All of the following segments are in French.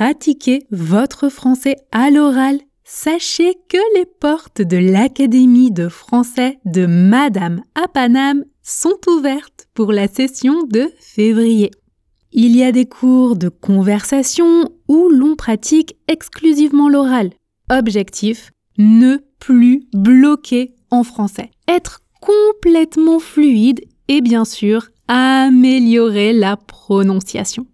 Voulez pratiquer votre français à l'oral, sachez que les portes de l'Académie de français de Madame à Paname sont ouvertes pour la session de février. Il y a des cours de conversation où l'on pratique exclusivement l'oral. Objectif, ne plus bloquer en français. Être complètement fluide et bien sûr améliorer la prononciation.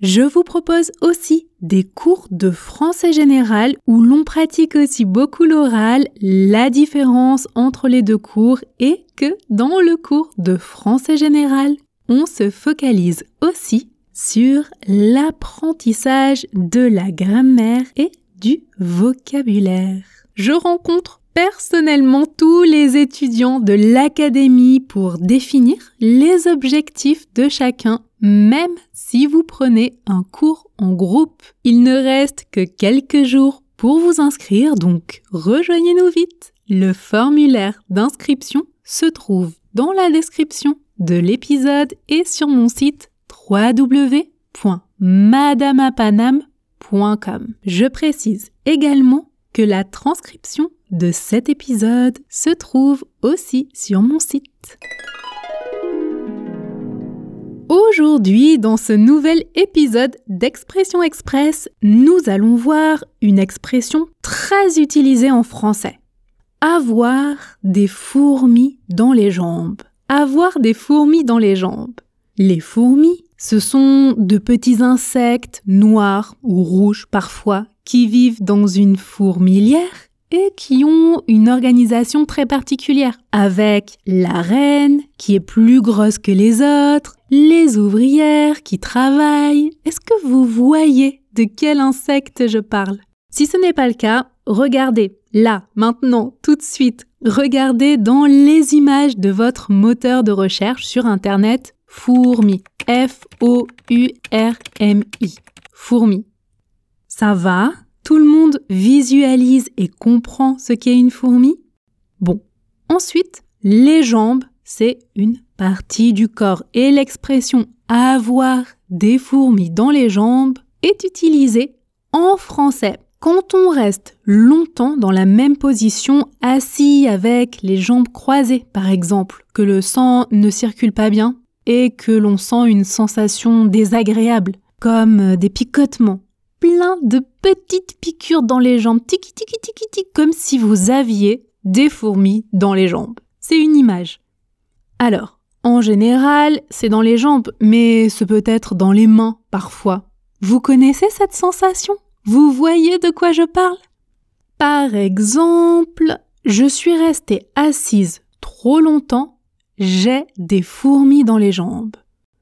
Je vous propose aussi des cours de français général où l'on pratique aussi beaucoup l'oral, la différence entre les deux cours et que dans le cours de français général, on se focalise aussi sur l'apprentissage de la grammaire et du vocabulaire. Je rencontre personnellement tous les étudiants de l'académie pour définir les objectifs de chacun même si vous prenez un cours en groupe. Il ne reste que quelques jours pour vous inscrire, donc rejoignez-nous vite. Le formulaire d'inscription se trouve dans la description de l'épisode et sur mon site www.madamapanam.com. Je précise également que la transcription de cet épisode se trouve aussi sur mon site. Aujourd'hui, dans ce nouvel épisode d'Expression Express, nous allons voir une expression très utilisée en français. Avoir des fourmis dans les jambes. Avoir des fourmis dans les jambes. Les fourmis, ce sont de petits insectes noirs ou rouges parfois qui vivent dans une fourmilière et qui ont une organisation très particulière, avec la reine qui est plus grosse que les autres, les ouvrières qui travaillent. Est-ce que vous voyez de quel insecte je parle? Si ce n'est pas le cas, regardez, là, maintenant, tout de suite, regardez dans les images de votre moteur de recherche sur Internet fourmi. F-O-U-R-M-I. Fourmi. Ça va? Tout le monde visualise et comprend ce qu'est une fourmi? Bon. Ensuite, les jambes, c'est une partie du corps et l'expression avoir des fourmis dans les jambes est utilisée en français quand on reste longtemps dans la même position, assis avec les jambes croisées par exemple, que le sang ne circule pas bien et que l'on sent une sensation désagréable, comme des picotements, plein de petites piqûres dans les jambes, tiki tiki tiki tiki, comme si vous aviez des fourmis dans les jambes. C'est une image. Alors, en général, c'est dans les jambes, mais ce peut être dans les mains parfois. Vous connaissez cette sensation? Vous voyez de quoi je parle? Par exemple, je suis restée assise trop longtemps, j'ai des fourmis dans les jambes.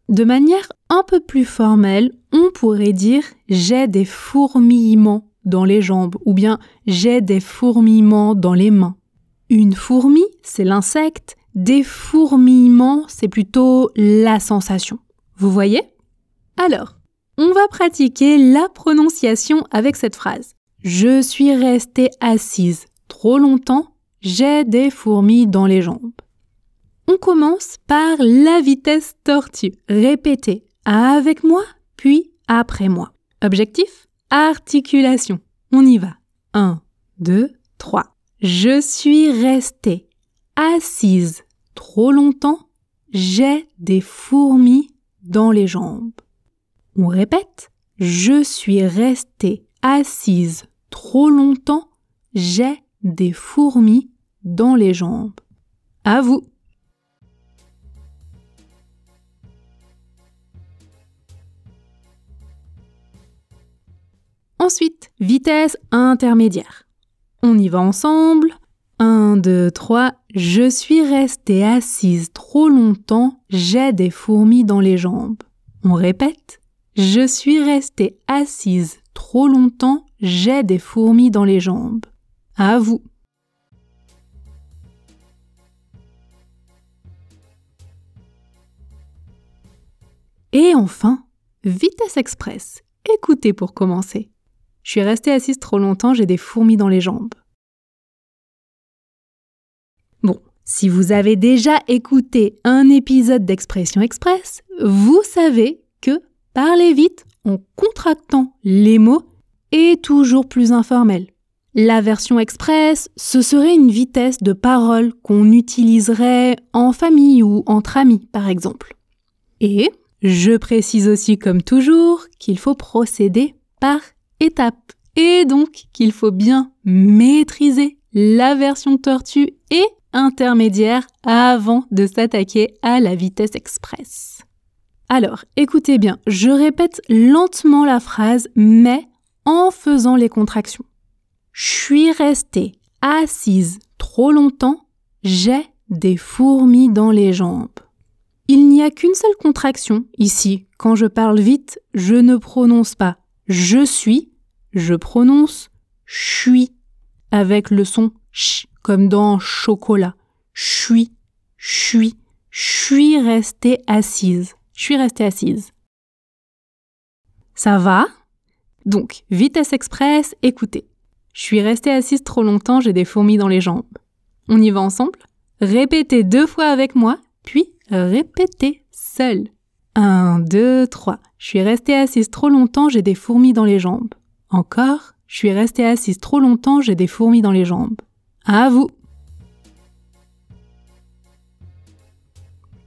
De manière un peu plus formelle, on pourrait dire j'ai des fourmillements dans les jambes ou bien j'ai des fourmillements dans les mains. Une fourmi, c'est l'insecte, des fourmillements, c'est plutôt la sensation. Vous voyez? Alors, on va pratiquer la prononciation avec cette phrase. Je suis restée assise trop longtemps, j'ai des fourmis dans les jambes. On commence par la vitesse tortue. Répétez avec moi, puis après moi. Objectif Articulation. On y va. 1, 2, 3. Je suis restée assise trop longtemps. J'ai des fourmis dans les jambes. On répète. Je suis restée assise trop longtemps. J'ai des fourmis dans les jambes. À vous. Ensuite, vitesse intermédiaire. On y va ensemble. 1, 2, 3. Je suis restée assise trop longtemps, j'ai des fourmis dans les jambes. On répète. Je suis restée assise trop longtemps, j'ai des fourmis dans les jambes. À vous. Et enfin, vitesse express. Écoutez pour commencer. Je suis restée assise trop longtemps, j'ai des fourmis dans les jambes. Bon, si vous avez déjà écouté un épisode d'Expression Express, vous savez que parler vite en contractant les mots est toujours plus informel. La version express, ce serait une vitesse de parole qu'on utiliserait en famille ou entre amis, par exemple. Et je précise aussi, comme toujours, qu'il faut procéder par étapes et donc qu'il faut bien maîtriser la version tortue et intermédiaire avant de s'attaquer à la vitesse express. Alors, écoutez bien, je répète lentement la phrase, mais en faisant les contractions. Je suis restée assise trop longtemps, j'ai des fourmis dans les jambes. Il n'y a qu'une seule contraction ici. Quand je parle vite, je ne prononce pas je suis, je prononce suis avec le son ch comme dans chocolat. suis, suis, suis restée assise. Je suis restée assise. Ça va? Donc, vitesse express, écoutez. Je suis restée assise trop longtemps, j'ai des fourmis dans les jambes. On y va ensemble? Répétez deux fois avec moi, puis répétez seul. 1, 2, 3. Je suis restée assise trop longtemps, j'ai des fourmis dans les jambes. Encore? Je suis restée assise trop longtemps, j'ai des fourmis dans les jambes. À vous.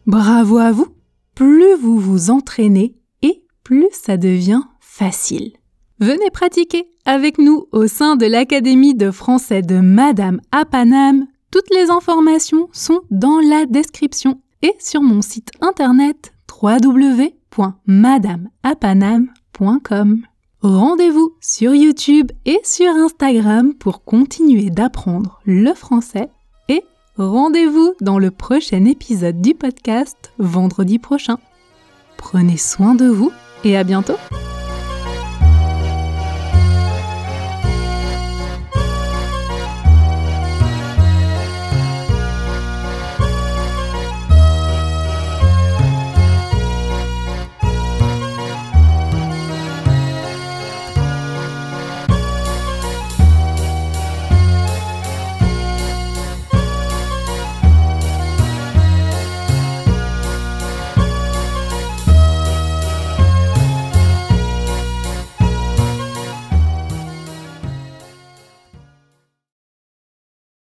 Bravo à vous. Plus vous vous entraînez et plus ça devient facile. Venez pratiquer avec nous au sein de l'Académie de français de Madame Apanam. Toutes les informations sont dans la description et sur mon site internet www.madameapanam.com. Rendez-vous sur YouTube et sur Instagram pour continuer d'apprendre le français et rendez-vous dans le prochain épisode du podcast vendredi prochain. Prenez soin de vous et à bientôt